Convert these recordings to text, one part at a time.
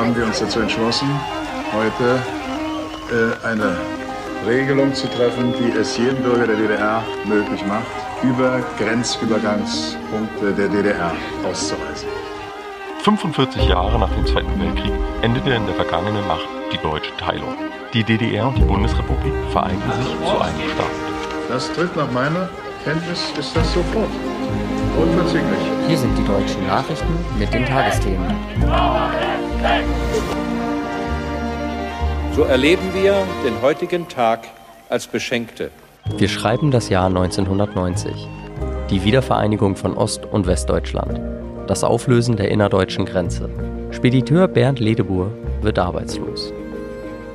haben wir uns dazu entschlossen, heute äh, eine Regelung zu treffen, die es jedem Bürger der DDR möglich macht, über Grenzübergangspunkte der DDR auszureisen. 45 Jahre nach dem Zweiten Weltkrieg endete in der vergangenen Nacht die deutsche Teilung. Die DDR und die Bundesrepublik vereinten sich zu einem Staat. Das tritt nach meiner Kenntnis ist das sofort. Unverzüglich. Hier sind die deutschen Nachrichten mit den Tagesthemen. So erleben wir den heutigen Tag als Beschenkte. Wir schreiben das Jahr 1990. Die Wiedervereinigung von Ost- und Westdeutschland. Das Auflösen der innerdeutschen Grenze. Spediteur Bernd Ledebur wird arbeitslos.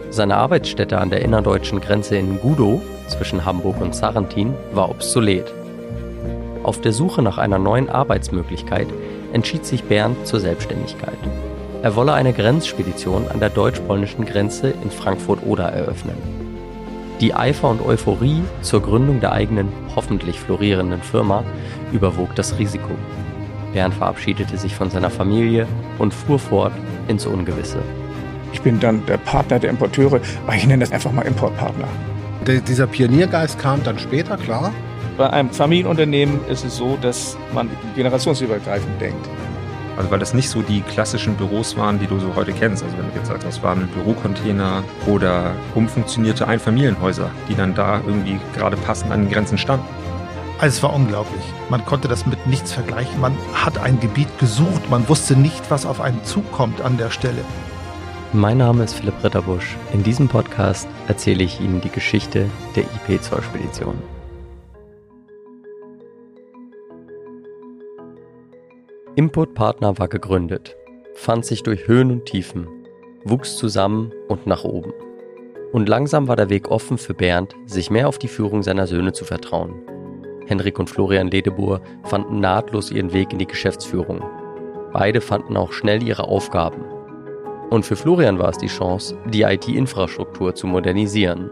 Seine Arbeitsstätte an der innerdeutschen Grenze in Gudow zwischen Hamburg und Sarrentin war obsolet. Auf der Suche nach einer neuen Arbeitsmöglichkeit entschied sich Bernd zur Selbstständigkeit. Er wolle eine Grenzspedition an der deutsch-polnischen Grenze in Frankfurt-Oder eröffnen. Die Eifer und Euphorie zur Gründung der eigenen, hoffentlich florierenden Firma überwog das Risiko. Bernd verabschiedete sich von seiner Familie und fuhr fort ins Ungewisse. Ich bin dann der Partner der Importeure, aber ich nenne das einfach mal Importpartner. Der, dieser Pioniergeist kam dann später, klar. Bei einem Familienunternehmen ist es so, dass man generationsübergreifend denkt. Also weil das nicht so die klassischen Büros waren, die du so heute kennst. Also wenn du jetzt sagst, das waren Bürocontainer oder umfunktionierte Einfamilienhäuser, die dann da irgendwie gerade passend an den Grenzen standen. Also es war unglaublich. Man konnte das mit nichts vergleichen. Man hat ein Gebiet gesucht. Man wusste nicht, was auf einen zukommt an der Stelle. Mein Name ist Philipp Ritterbusch. In diesem Podcast erzähle ich Ihnen die Geschichte der IP-Zollspedition. Importpartner war gegründet, fand sich durch Höhen und Tiefen, wuchs zusammen und nach oben. Und langsam war der Weg offen für Bernd, sich mehr auf die Führung seiner Söhne zu vertrauen. Henrik und Florian Ledebur fanden nahtlos ihren Weg in die Geschäftsführung. Beide fanden auch schnell ihre Aufgaben. Und für Florian war es die Chance, die IT-Infrastruktur zu modernisieren.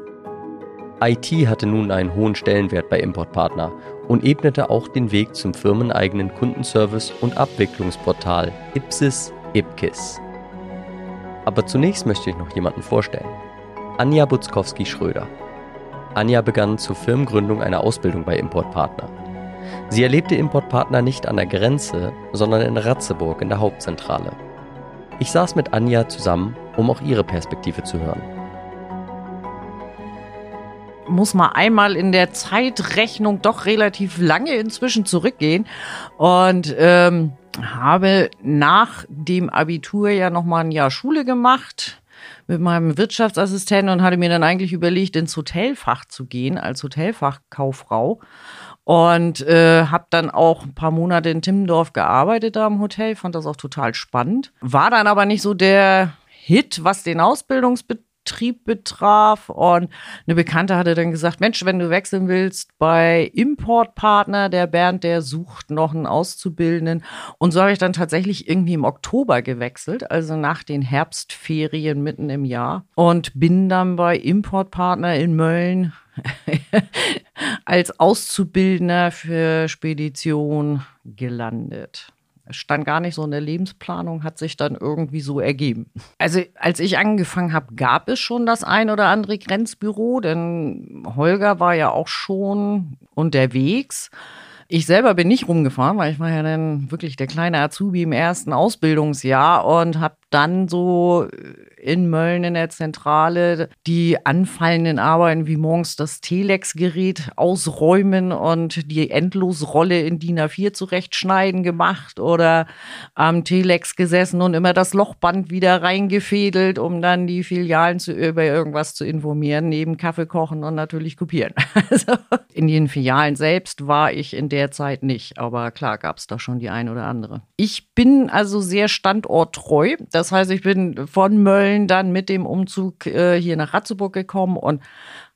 IT hatte nun einen hohen Stellenwert bei Importpartner und ebnete auch den Weg zum firmeneigenen Kundenservice und Abwicklungsportal Ipsis Ipkis. Aber zunächst möchte ich noch jemanden vorstellen. Anja Butzkowski-Schröder. Anja begann zur Firmengründung eine Ausbildung bei Importpartner. Sie erlebte Importpartner nicht an der Grenze, sondern in Ratzeburg in der Hauptzentrale. Ich saß mit Anja zusammen, um auch ihre Perspektive zu hören muss man einmal in der Zeitrechnung doch relativ lange inzwischen zurückgehen und ähm, habe nach dem Abitur ja noch mal ein Jahr Schule gemacht mit meinem Wirtschaftsassistenten und hatte mir dann eigentlich überlegt, ins Hotelfach zu gehen als Hotelfachkauffrau und äh, habe dann auch ein paar Monate in Timmendorf gearbeitet da im Hotel, fand das auch total spannend. War dann aber nicht so der Hit, was den Ausbildungsbetrieb Betrieb betraf. Und eine Bekannte hatte dann gesagt, Mensch, wenn du wechseln willst bei Importpartner, der Bernd, der sucht noch einen Auszubildenden. Und so habe ich dann tatsächlich irgendwie im Oktober gewechselt, also nach den Herbstferien mitten im Jahr. Und bin dann bei Importpartner in Mölln als Auszubildender für Spedition gelandet stand gar nicht so in der Lebensplanung, hat sich dann irgendwie so ergeben. Also als ich angefangen habe, gab es schon das ein oder andere Grenzbüro, denn Holger war ja auch schon unterwegs. Ich selber bin nicht rumgefahren, weil ich war ja dann wirklich der kleine Azubi im ersten Ausbildungsjahr und habe dann so in Mölln in der Zentrale die anfallenden Arbeiten wie morgens das Telex-Gerät ausräumen und die Endlosrolle in DIN A4 zurechtschneiden gemacht oder am Telex gesessen und immer das Lochband wieder reingefädelt, um dann die Filialen zu, über irgendwas zu informieren, neben Kaffee kochen und natürlich kopieren. Also in den Filialen selbst war ich in der Zeit nicht, aber klar gab es da schon die ein oder andere. Ich bin also sehr standorttreu. Das heißt, ich bin von Mölln dann mit dem Umzug äh, hier nach Ratzeburg gekommen und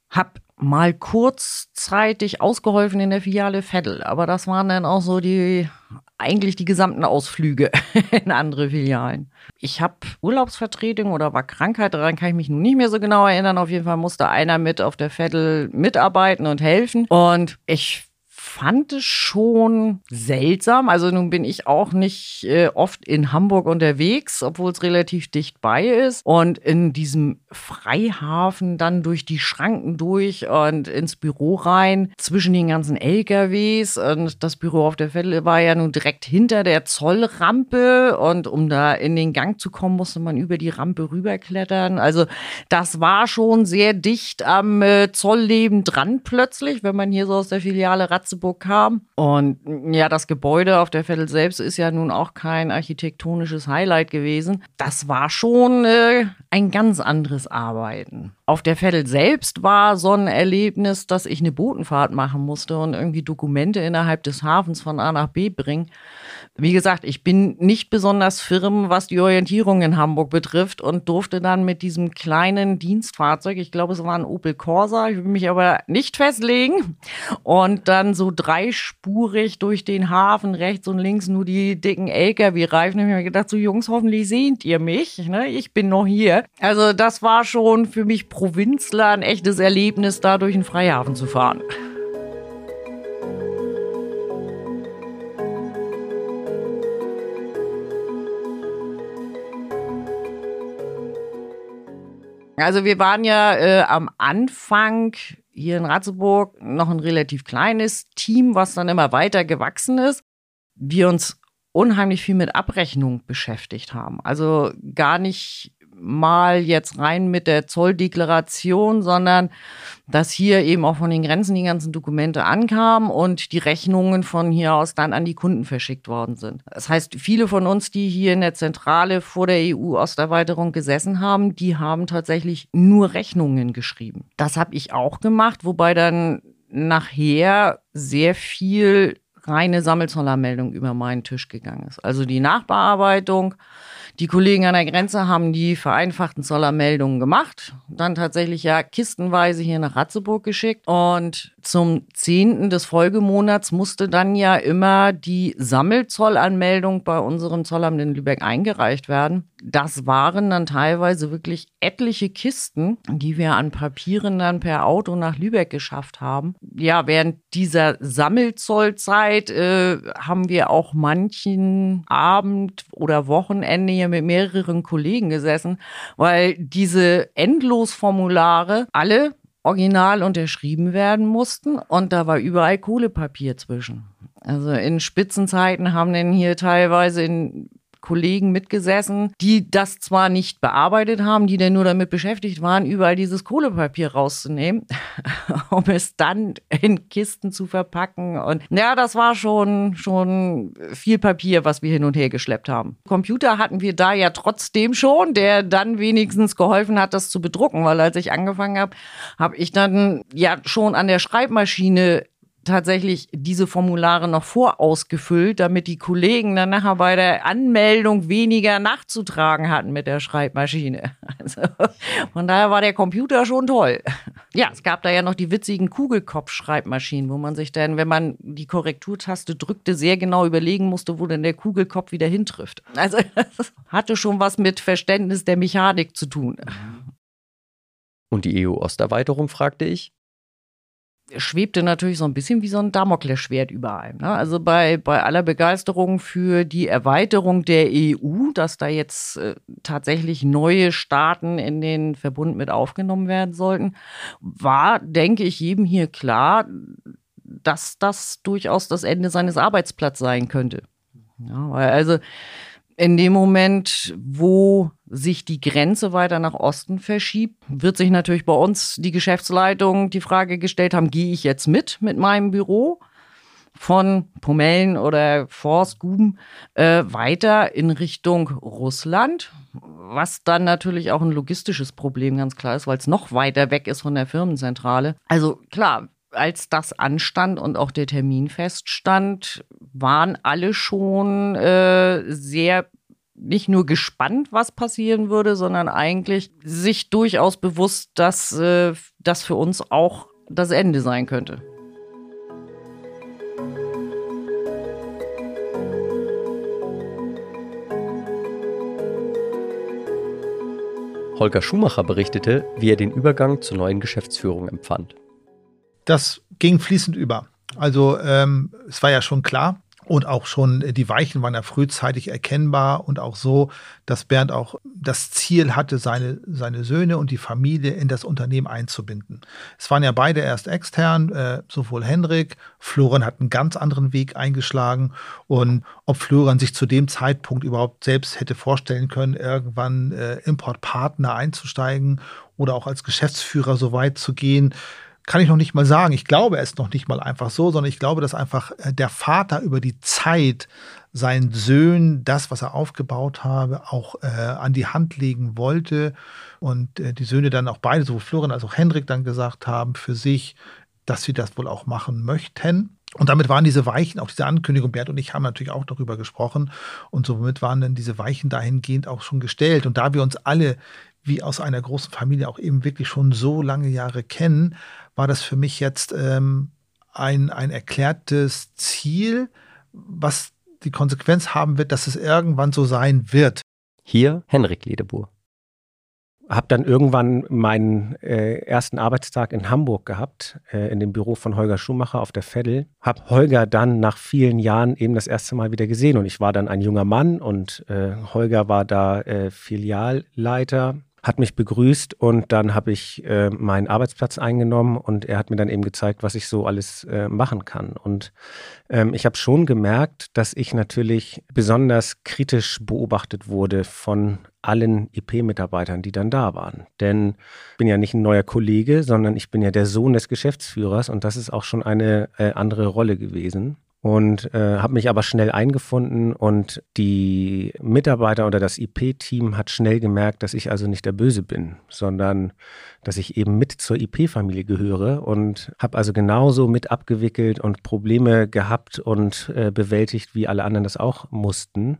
habe mal kurzzeitig ausgeholfen in der Filiale Veddel. Aber das waren dann auch so die, eigentlich die gesamten Ausflüge in andere Filialen. Ich habe Urlaubsvertretung oder war Krankheit, daran kann ich mich nun nicht mehr so genau erinnern. Auf jeden Fall musste einer mit auf der Veddel mitarbeiten und helfen. Und ich fand es schon seltsam. Also nun bin ich auch nicht äh, oft in Hamburg unterwegs, obwohl es relativ dicht bei ist. Und in diesem Freihafen dann durch die Schranken durch und ins Büro rein, zwischen den ganzen LKWs. Und das Büro auf der Vettel war ja nun direkt hinter der Zollrampe. Und um da in den Gang zu kommen, musste man über die Rampe rüberklettern. Also das war schon sehr dicht am äh, Zollleben dran plötzlich, wenn man hier so aus der Filiale Ratz Ratzeburg kam. Und ja, das Gebäude auf der Vettel selbst ist ja nun auch kein architektonisches Highlight gewesen. Das war schon äh, ein ganz anderes Arbeiten. Auf der Vettel selbst war so ein Erlebnis, dass ich eine Botenfahrt machen musste und irgendwie Dokumente innerhalb des Hafens von A nach B bringen. Wie gesagt, ich bin nicht besonders firm, was die Orientierung in Hamburg betrifft und durfte dann mit diesem kleinen Dienstfahrzeug, ich glaube, es war ein Opel Corsa, ich will mich aber nicht festlegen, und dann so dreispurig durch den Hafen, rechts und links nur die dicken LKW-Reifen. Ich habe mir gedacht, so Jungs, hoffentlich seht ihr mich, ne? ich bin noch hier. Also das war schon für mich Provinzler ein echtes Erlebnis, da durch den Freihafen zu fahren. Also wir waren ja äh, am Anfang hier in Ratzeburg noch ein relativ kleines Team, was dann immer weiter gewachsen ist. Wir uns unheimlich viel mit Abrechnung beschäftigt haben. Also gar nicht mal jetzt rein mit der Zolldeklaration, sondern dass hier eben auch von den Grenzen die ganzen Dokumente ankamen und die Rechnungen von hier aus dann an die Kunden verschickt worden sind. Das heißt, viele von uns, die hier in der Zentrale vor der EU-Osterweiterung gesessen haben, die haben tatsächlich nur Rechnungen geschrieben. Das habe ich auch gemacht, wobei dann nachher sehr viel reine Sammelzollermeldung über meinen Tisch gegangen ist. Also die Nachbearbeitung die Kollegen an der Grenze haben die vereinfachten Zollermeldungen gemacht, dann tatsächlich ja kistenweise hier nach Ratzeburg geschickt und zum 10. des Folgemonats musste dann ja immer die Sammelzollanmeldung bei unserem Zollamt in Lübeck eingereicht werden. Das waren dann teilweise wirklich etliche Kisten, die wir an Papieren dann per Auto nach Lübeck geschafft haben. Ja, während dieser Sammelzollzeit äh, haben wir auch manchen Abend oder Wochenende hier mit mehreren Kollegen gesessen, weil diese Endlosformulare alle original unterschrieben werden mussten und da war überall Kohlepapier zwischen. Also in Spitzenzeiten haben denn hier teilweise in Kollegen mitgesessen, die das zwar nicht bearbeitet haben, die denn nur damit beschäftigt waren, überall dieses Kohlepapier rauszunehmen, um es dann in Kisten zu verpacken. Und ja, das war schon, schon viel Papier, was wir hin und her geschleppt haben. Computer hatten wir da ja trotzdem schon, der dann wenigstens geholfen hat, das zu bedrucken, weil als ich angefangen habe, habe ich dann ja schon an der Schreibmaschine tatsächlich diese Formulare noch vorausgefüllt, damit die Kollegen dann nachher bei der Anmeldung weniger nachzutragen hatten mit der Schreibmaschine. Also von daher war der Computer schon toll. Ja, es gab da ja noch die witzigen Kugelkopf-Schreibmaschinen, wo man sich dann, wenn man die Korrekturtaste drückte, sehr genau überlegen musste, wo denn der Kugelkopf wieder hintrifft. Also hatte schon was mit Verständnis der Mechanik zu tun. Und die EU-Osterweiterung, fragte ich? Schwebte natürlich so ein bisschen wie so ein Damoklesschwert über allem. Ne? Also bei, bei aller Begeisterung für die Erweiterung der EU, dass da jetzt äh, tatsächlich neue Staaten in den Verbund mit aufgenommen werden sollten, war, denke ich, jedem hier klar, dass das durchaus das Ende seines Arbeitsplatzes sein könnte. Ja, also in dem Moment, wo sich die Grenze weiter nach Osten verschiebt, wird sich natürlich bei uns die Geschäftsleitung die Frage gestellt haben, gehe ich jetzt mit mit meinem Büro von Pomellen oder Forstguben äh, weiter in Richtung Russland, was dann natürlich auch ein logistisches Problem ganz klar ist, weil es noch weiter weg ist von der Firmenzentrale. Also klar, als das anstand und auch der Termin feststand, waren alle schon äh, sehr nicht nur gespannt, was passieren würde, sondern eigentlich sich durchaus bewusst, dass äh, das für uns auch das Ende sein könnte. Holger Schumacher berichtete, wie er den Übergang zur neuen Geschäftsführung empfand. Das ging fließend über. Also ähm, es war ja schon klar, und auch schon äh, die Weichen waren ja frühzeitig erkennbar und auch so, dass Bernd auch das Ziel hatte, seine, seine Söhne und die Familie in das Unternehmen einzubinden. Es waren ja beide erst extern, äh, sowohl Henrik, Florian hat einen ganz anderen Weg eingeschlagen und ob Florian sich zu dem Zeitpunkt überhaupt selbst hätte vorstellen können, irgendwann äh, Importpartner einzusteigen oder auch als Geschäftsführer so weit zu gehen, kann ich noch nicht mal sagen. Ich glaube es noch nicht mal einfach so, sondern ich glaube, dass einfach äh, der Vater über die Zeit seinen Söhnen das, was er aufgebaut habe, auch äh, an die Hand legen wollte. Und äh, die Söhne dann auch beide, sowohl Florian als auch Hendrik, dann gesagt haben für sich, dass sie das wohl auch machen möchten. Und damit waren diese Weichen, auch diese Ankündigung, Bert und ich haben natürlich auch darüber gesprochen. Und somit waren dann diese Weichen dahingehend auch schon gestellt. Und da wir uns alle wie aus einer großen Familie auch eben wirklich schon so lange Jahre kennen, war das für mich jetzt ähm, ein, ein erklärtes Ziel, was die Konsequenz haben wird, dass es irgendwann so sein wird. Hier Henrik Ledebur. Hab dann irgendwann meinen äh, ersten Arbeitstag in Hamburg gehabt, äh, in dem Büro von Holger Schumacher auf der Veddel. Hab Holger dann nach vielen Jahren eben das erste Mal wieder gesehen und ich war dann ein junger Mann und äh, Holger war da äh, Filialleiter hat mich begrüßt und dann habe ich äh, meinen Arbeitsplatz eingenommen und er hat mir dann eben gezeigt, was ich so alles äh, machen kann. Und ähm, ich habe schon gemerkt, dass ich natürlich besonders kritisch beobachtet wurde von allen IP-Mitarbeitern, die dann da waren. Denn ich bin ja nicht ein neuer Kollege, sondern ich bin ja der Sohn des Geschäftsführers und das ist auch schon eine äh, andere Rolle gewesen und äh, habe mich aber schnell eingefunden und die Mitarbeiter oder das IP-Team hat schnell gemerkt, dass ich also nicht der Böse bin, sondern dass ich eben mit zur IP-Familie gehöre und habe also genauso mit abgewickelt und Probleme gehabt und äh, bewältigt, wie alle anderen das auch mussten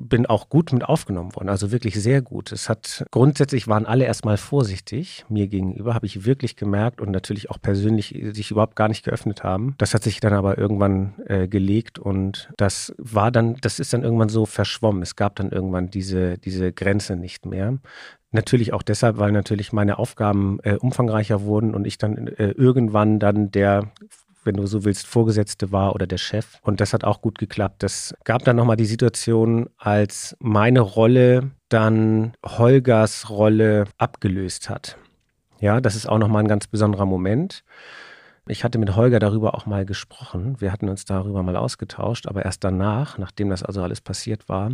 bin auch gut mit aufgenommen worden, also wirklich sehr gut. Es hat grundsätzlich waren alle erstmal vorsichtig mir gegenüber, habe ich wirklich gemerkt und natürlich auch persönlich sich überhaupt gar nicht geöffnet haben. Das hat sich dann aber irgendwann äh, gelegt und das war dann, das ist dann irgendwann so verschwommen. Es gab dann irgendwann diese, diese Grenze nicht mehr. Natürlich auch deshalb, weil natürlich meine Aufgaben äh, umfangreicher wurden und ich dann äh, irgendwann dann der wenn du so willst, Vorgesetzte war oder der Chef. Und das hat auch gut geklappt. Das gab dann nochmal die Situation, als meine Rolle dann Holgers Rolle abgelöst hat. Ja, das ist auch nochmal ein ganz besonderer Moment. Ich hatte mit Holger darüber auch mal gesprochen. Wir hatten uns darüber mal ausgetauscht, aber erst danach, nachdem das also alles passiert war.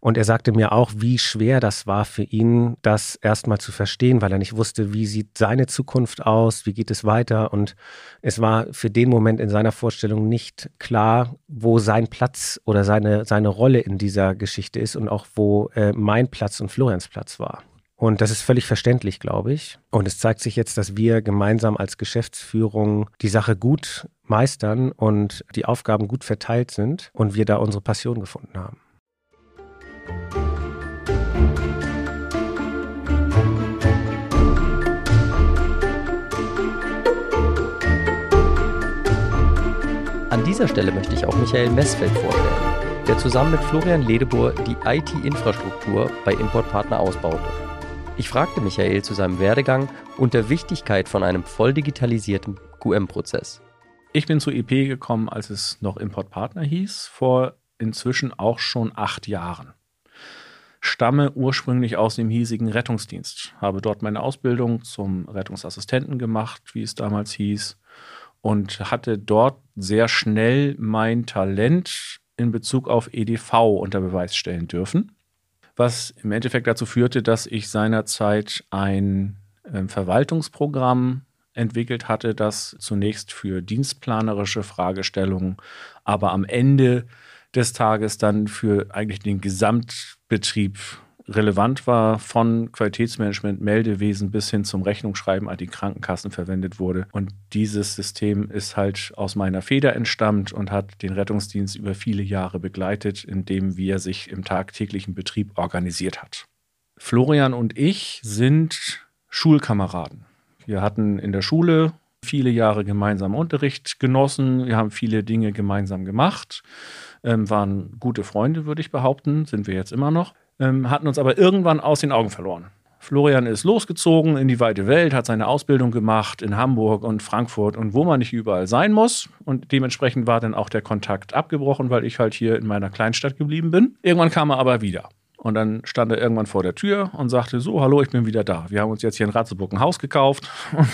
Und er sagte mir auch, wie schwer das war für ihn, das erstmal zu verstehen, weil er nicht wusste, wie sieht seine Zukunft aus, wie geht es weiter. Und es war für den Moment in seiner Vorstellung nicht klar, wo sein Platz oder seine, seine Rolle in dieser Geschichte ist und auch wo äh, mein Platz und Florians Platz war. Und das ist völlig verständlich, glaube ich. Und es zeigt sich jetzt, dass wir gemeinsam als Geschäftsführung die Sache gut meistern und die Aufgaben gut verteilt sind und wir da unsere Passion gefunden haben. An dieser Stelle möchte ich auch Michael Westfeld vorstellen, der zusammen mit Florian Ledebur die IT-Infrastruktur bei Importpartner ausbaute. Ich fragte Michael zu seinem Werdegang und der Wichtigkeit von einem voll digitalisierten QM-Prozess. Ich bin zu IP gekommen, als es noch Importpartner hieß, vor inzwischen auch schon acht Jahren. Stamme ursprünglich aus dem hiesigen Rettungsdienst, habe dort meine Ausbildung zum Rettungsassistenten gemacht, wie es damals hieß, und hatte dort sehr schnell mein Talent in Bezug auf EDV unter Beweis stellen dürfen was im Endeffekt dazu führte, dass ich seinerzeit ein äh, Verwaltungsprogramm entwickelt hatte, das zunächst für dienstplanerische Fragestellungen, aber am Ende des Tages dann für eigentlich den Gesamtbetrieb relevant war, von Qualitätsmanagement, Meldewesen bis hin zum Rechnungsschreiben an die Krankenkassen verwendet wurde. Und dieses System ist halt aus meiner Feder entstammt und hat den Rettungsdienst über viele Jahre begleitet, indem wie er sich im tagtäglichen Betrieb organisiert hat. Florian und ich sind Schulkameraden. Wir hatten in der Schule viele Jahre gemeinsam Unterricht genossen. Wir haben viele Dinge gemeinsam gemacht, ähm, waren gute Freunde, würde ich behaupten, sind wir jetzt immer noch ähm, hatten uns aber irgendwann aus den Augen verloren. Florian ist losgezogen in die weite Welt, hat seine Ausbildung gemacht in Hamburg und Frankfurt und wo man nicht überall sein muss. Und dementsprechend war dann auch der Kontakt abgebrochen, weil ich halt hier in meiner Kleinstadt geblieben bin. Irgendwann kam er aber wieder. Und dann stand er irgendwann vor der Tür und sagte: So, hallo, ich bin wieder da. Wir haben uns jetzt hier in Ratzeburg ein Haus gekauft und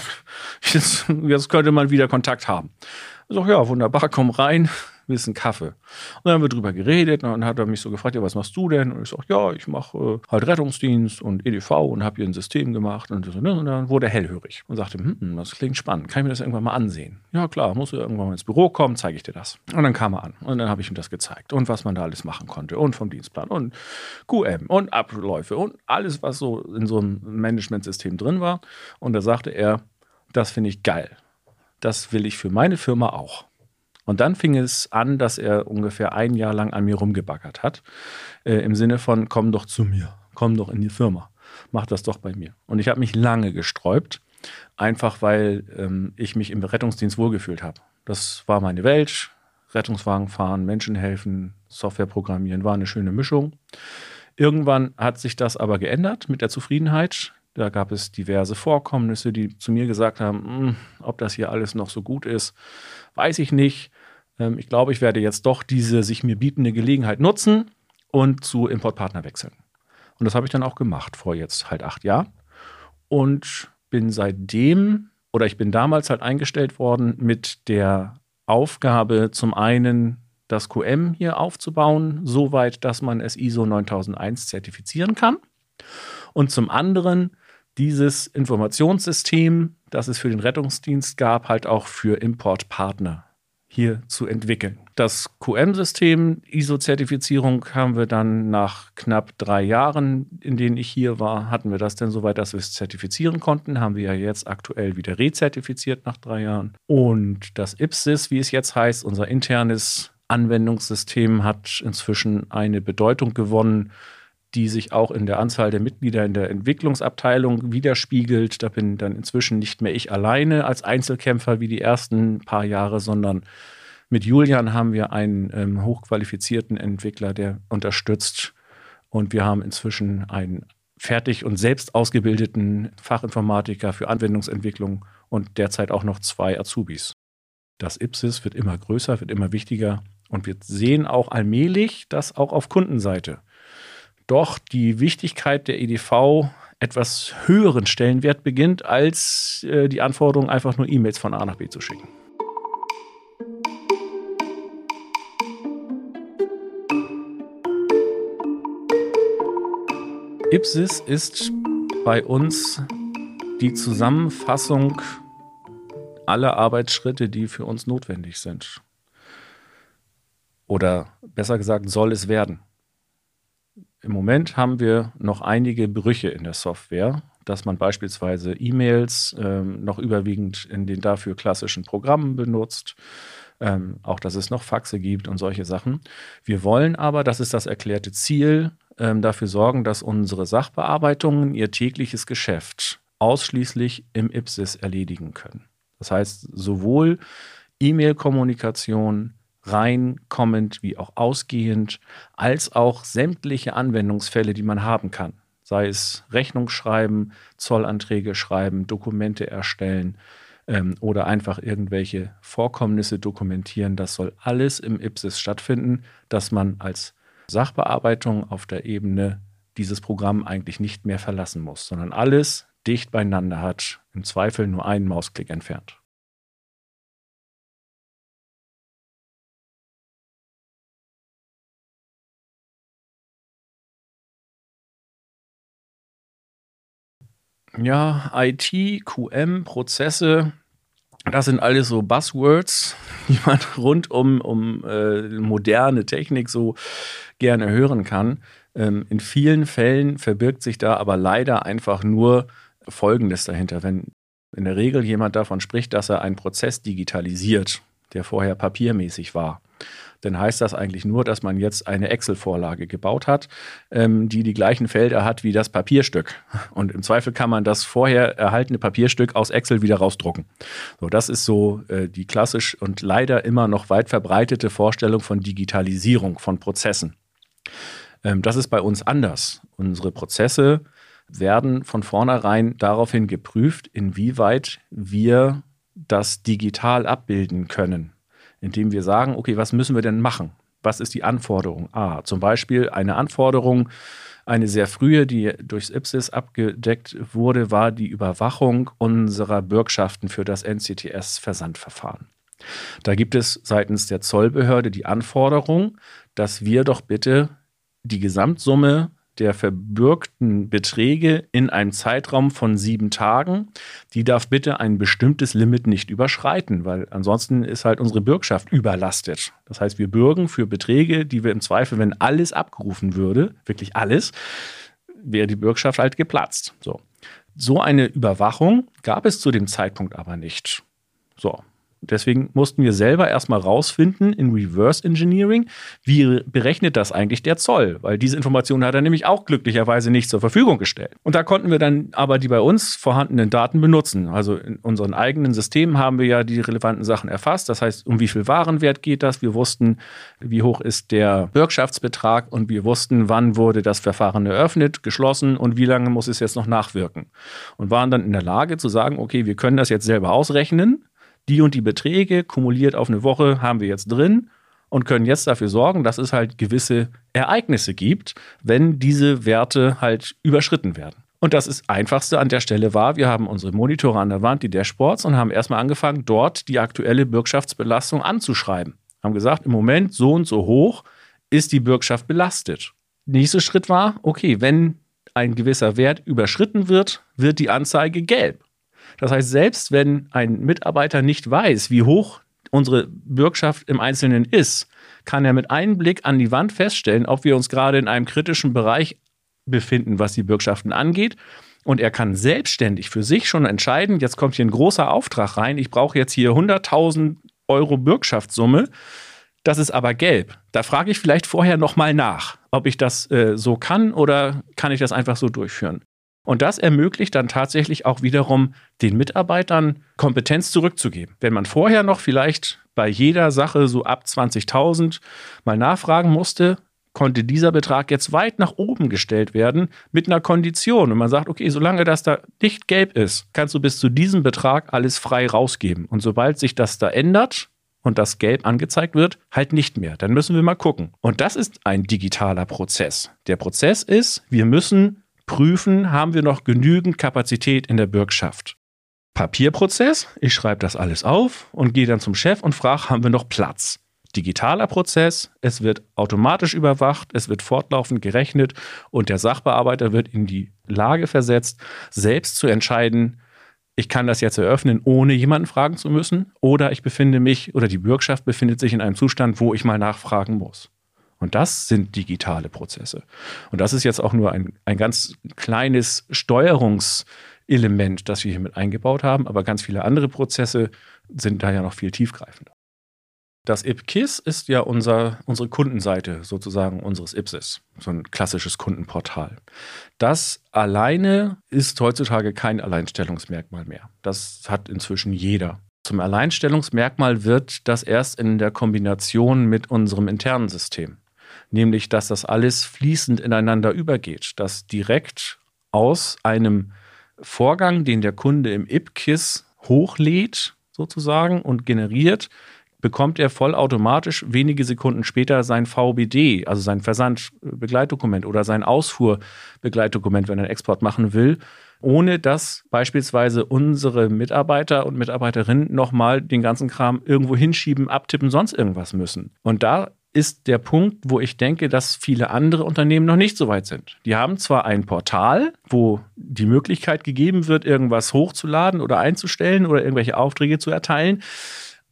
jetzt, jetzt könnte man wieder Kontakt haben. Ich sag, ja, wunderbar, komm rein willst einen Kaffee? Und dann haben wir drüber geredet und dann hat er mich so gefragt, ja, was machst du denn? Und ich sage, ja, ich mache äh, halt Rettungsdienst und EDV und habe hier ein System gemacht und, so, und dann wurde er hellhörig und sagte, hm, das klingt spannend, kann ich mir das irgendwann mal ansehen? Ja, klar, muss er irgendwann mal ins Büro kommen, zeige ich dir das. Und dann kam er an und dann habe ich ihm das gezeigt und was man da alles machen konnte und vom Dienstplan und QM und Abläufe und alles, was so in so einem Managementsystem drin war. Und da sagte er, das finde ich geil. Das will ich für meine Firma auch. Und dann fing es an, dass er ungefähr ein Jahr lang an mir rumgebaggert hat. Äh, Im Sinne von, komm doch zu mir, komm doch in die Firma, mach das doch bei mir. Und ich habe mich lange gesträubt, einfach weil ähm, ich mich im Rettungsdienst wohlgefühlt habe. Das war meine Welt. Rettungswagen fahren, Menschen helfen, Software programmieren, war eine schöne Mischung. Irgendwann hat sich das aber geändert mit der Zufriedenheit. Da gab es diverse Vorkommnisse, die zu mir gesagt haben, hm, ob das hier alles noch so gut ist, weiß ich nicht. Ähm, ich glaube, ich werde jetzt doch diese sich mir bietende Gelegenheit nutzen und zu Importpartner wechseln. Und das habe ich dann auch gemacht, vor jetzt halt acht Jahren. Und bin seitdem, oder ich bin damals halt eingestellt worden mit der Aufgabe, zum einen das QM hier aufzubauen, soweit, dass man es ISO 9001 zertifizieren kann. Und zum anderen dieses Informationssystem, das es für den Rettungsdienst gab, halt auch für Importpartner hier zu entwickeln. Das QM-System, ISO-Zertifizierung, haben wir dann nach knapp drei Jahren, in denen ich hier war, hatten wir das denn soweit, dass wir es zertifizieren konnten. Haben wir ja jetzt aktuell wieder rezertifiziert nach drei Jahren. Und das IPSIS, wie es jetzt heißt, unser internes Anwendungssystem, hat inzwischen eine Bedeutung gewonnen, die sich auch in der Anzahl der Mitglieder in der Entwicklungsabteilung widerspiegelt. Da bin dann inzwischen nicht mehr ich alleine als Einzelkämpfer wie die ersten paar Jahre, sondern mit Julian haben wir einen ähm, hochqualifizierten Entwickler, der unterstützt. Und wir haben inzwischen einen fertig und selbst ausgebildeten Fachinformatiker für Anwendungsentwicklung und derzeit auch noch zwei Azubis. Das IPSIS wird immer größer, wird immer wichtiger und wir sehen auch allmählich, dass auch auf Kundenseite doch die Wichtigkeit der EDV etwas höheren Stellenwert beginnt, als äh, die Anforderung, einfach nur E-Mails von A nach B zu schicken. Ipsis ist bei uns die Zusammenfassung aller Arbeitsschritte, die für uns notwendig sind. Oder besser gesagt, soll es werden. Im Moment haben wir noch einige Brüche in der Software, dass man beispielsweise E-Mails ähm, noch überwiegend in den dafür klassischen Programmen benutzt. Ähm, auch dass es noch Faxe gibt und solche Sachen. Wir wollen aber, das ist das erklärte Ziel, ähm, dafür sorgen, dass unsere Sachbearbeitungen ihr tägliches Geschäft ausschließlich im IPSIS erledigen können. Das heißt, sowohl E-Mail-Kommunikation, rein kommend wie auch ausgehend, als auch sämtliche Anwendungsfälle, die man haben kann. Sei es Rechnung schreiben, Zollanträge schreiben, Dokumente erstellen ähm, oder einfach irgendwelche Vorkommnisse dokumentieren. Das soll alles im IPSIS stattfinden, dass man als Sachbearbeitung auf der Ebene dieses Programm eigentlich nicht mehr verlassen muss, sondern alles dicht beieinander hat, im Zweifel nur einen Mausklick entfernt. Ja, IT, QM, Prozesse, das sind alles so Buzzwords, die man rund um, um äh, moderne Technik so gerne hören kann. Ähm, in vielen Fällen verbirgt sich da aber leider einfach nur Folgendes dahinter. Wenn in der Regel jemand davon spricht, dass er einen Prozess digitalisiert, der vorher papiermäßig war, dann heißt das eigentlich nur, dass man jetzt eine Excel-Vorlage gebaut hat, ähm, die die gleichen Felder hat wie das Papierstück. Und im Zweifel kann man das vorher erhaltene Papierstück aus Excel wieder rausdrucken. So, das ist so äh, die klassisch und leider immer noch weit verbreitete Vorstellung von Digitalisierung von Prozessen. Ähm, das ist bei uns anders. Unsere Prozesse werden von vornherein daraufhin geprüft, inwieweit wir das digital abbilden können, indem wir sagen, okay, was müssen wir denn machen? Was ist die Anforderung? A, zum Beispiel eine Anforderung, eine sehr frühe, die durchs IPSIS abgedeckt wurde, war die Überwachung unserer Bürgschaften für das NCTS-Versandverfahren. Da gibt es seitens der Zollbehörde die Anforderung, dass wir doch bitte die Gesamtsumme der verbürgten Beträge in einem Zeitraum von sieben Tagen, die darf bitte ein bestimmtes Limit nicht überschreiten, weil ansonsten ist halt unsere Bürgschaft überlastet. Das heißt, wir bürgen für Beträge, die wir im Zweifel, wenn alles abgerufen würde, wirklich alles, wäre die Bürgschaft halt geplatzt. So. So eine Überwachung gab es zu dem Zeitpunkt aber nicht. So, Deswegen mussten wir selber erstmal rausfinden in Reverse Engineering, wie berechnet das eigentlich der Zoll? Weil diese Informationen hat er nämlich auch glücklicherweise nicht zur Verfügung gestellt. Und da konnten wir dann aber die bei uns vorhandenen Daten benutzen. Also in unseren eigenen Systemen haben wir ja die relevanten Sachen erfasst. Das heißt, um wie viel Warenwert geht das? Wir wussten, wie hoch ist der Bürgschaftsbetrag und wir wussten, wann wurde das Verfahren eröffnet, geschlossen und wie lange muss es jetzt noch nachwirken. Und waren dann in der Lage zu sagen, okay, wir können das jetzt selber ausrechnen die und die Beträge kumuliert auf eine Woche haben wir jetzt drin und können jetzt dafür sorgen, dass es halt gewisse Ereignisse gibt, wenn diese Werte halt überschritten werden. Und das ist einfachste an der Stelle war, wir haben unsere Monitore an der Wand, die Dashboards und haben erstmal angefangen, dort die aktuelle Bürgschaftsbelastung anzuschreiben. Haben gesagt, im Moment so und so hoch ist die Bürgschaft belastet. Nächster Schritt war, okay, wenn ein gewisser Wert überschritten wird, wird die Anzeige gelb. Das heißt, selbst wenn ein Mitarbeiter nicht weiß, wie hoch unsere Bürgschaft im Einzelnen ist, kann er mit einem Blick an die Wand feststellen, ob wir uns gerade in einem kritischen Bereich befinden, was die Bürgschaften angeht. Und er kann selbstständig für sich schon entscheiden, jetzt kommt hier ein großer Auftrag rein, ich brauche jetzt hier 100.000 Euro Bürgschaftssumme. Das ist aber gelb. Da frage ich vielleicht vorher nochmal nach, ob ich das äh, so kann oder kann ich das einfach so durchführen. Und das ermöglicht dann tatsächlich auch wiederum den Mitarbeitern Kompetenz zurückzugeben. Wenn man vorher noch vielleicht bei jeder Sache so ab 20.000 mal nachfragen musste, konnte dieser Betrag jetzt weit nach oben gestellt werden mit einer Kondition. Und man sagt, okay, solange das da nicht gelb ist, kannst du bis zu diesem Betrag alles frei rausgeben. Und sobald sich das da ändert, und das gelb angezeigt wird, halt nicht mehr. Dann müssen wir mal gucken. Und das ist ein digitaler Prozess. Der Prozess ist, wir müssen prüfen, haben wir noch genügend Kapazität in der Bürgschaft. Papierprozess, ich schreibe das alles auf und gehe dann zum Chef und frage, haben wir noch Platz? Digitaler Prozess, es wird automatisch überwacht, es wird fortlaufend gerechnet und der Sachbearbeiter wird in die Lage versetzt, selbst zu entscheiden, ich kann das jetzt eröffnen, ohne jemanden fragen zu müssen, oder ich befinde mich oder die Bürgschaft befindet sich in einem Zustand, wo ich mal nachfragen muss. Und das sind digitale Prozesse. Und das ist jetzt auch nur ein, ein ganz kleines Steuerungselement, das wir hier mit eingebaut haben, aber ganz viele andere Prozesse sind da ja noch viel tiefgreifender. Das IPKIS ist ja unser, unsere Kundenseite sozusagen unseres IPSIS, so ein klassisches Kundenportal. Das alleine ist heutzutage kein Alleinstellungsmerkmal mehr. Das hat inzwischen jeder. Zum Alleinstellungsmerkmal wird das erst in der Kombination mit unserem internen System nämlich dass das alles fließend ineinander übergeht, dass direkt aus einem Vorgang, den der Kunde im IPKIS hochlädt sozusagen und generiert, bekommt er vollautomatisch wenige Sekunden später sein VBD, also sein Versandbegleitdokument oder sein Ausfuhrbegleitdokument, wenn er einen Export machen will, ohne dass beispielsweise unsere Mitarbeiter und Mitarbeiterinnen nochmal den ganzen Kram irgendwo hinschieben, abtippen, sonst irgendwas müssen. Und da ist der Punkt, wo ich denke, dass viele andere Unternehmen noch nicht so weit sind. Die haben zwar ein Portal, wo die Möglichkeit gegeben wird, irgendwas hochzuladen oder einzustellen oder irgendwelche Aufträge zu erteilen.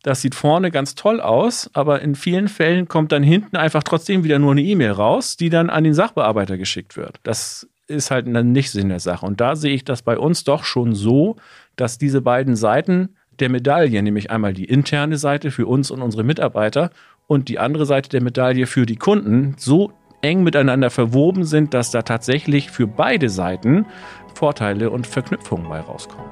Das sieht vorne ganz toll aus, aber in vielen Fällen kommt dann hinten einfach trotzdem wieder nur eine E-Mail raus, die dann an den Sachbearbeiter geschickt wird. Das ist halt dann nicht Sinn der Sache. Und da sehe ich das bei uns doch schon so, dass diese beiden Seiten der Medaille, nämlich einmal die interne Seite für uns und unsere Mitarbeiter und die andere Seite der Medaille für die Kunden so eng miteinander verwoben sind, dass da tatsächlich für beide Seiten Vorteile und Verknüpfungen bei rauskommen.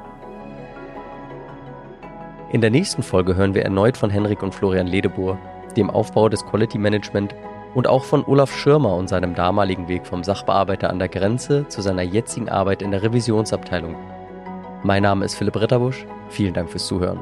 In der nächsten Folge hören wir erneut von Henrik und Florian Ledebohr, dem Aufbau des Quality Management Und auch von Olaf Schirmer und seinem damaligen Weg vom Sachbearbeiter an der Grenze zu seiner jetzigen Arbeit in der Revisionsabteilung. Mein Name ist Philipp Ritterbusch. Vielen Dank fürs Zuhören.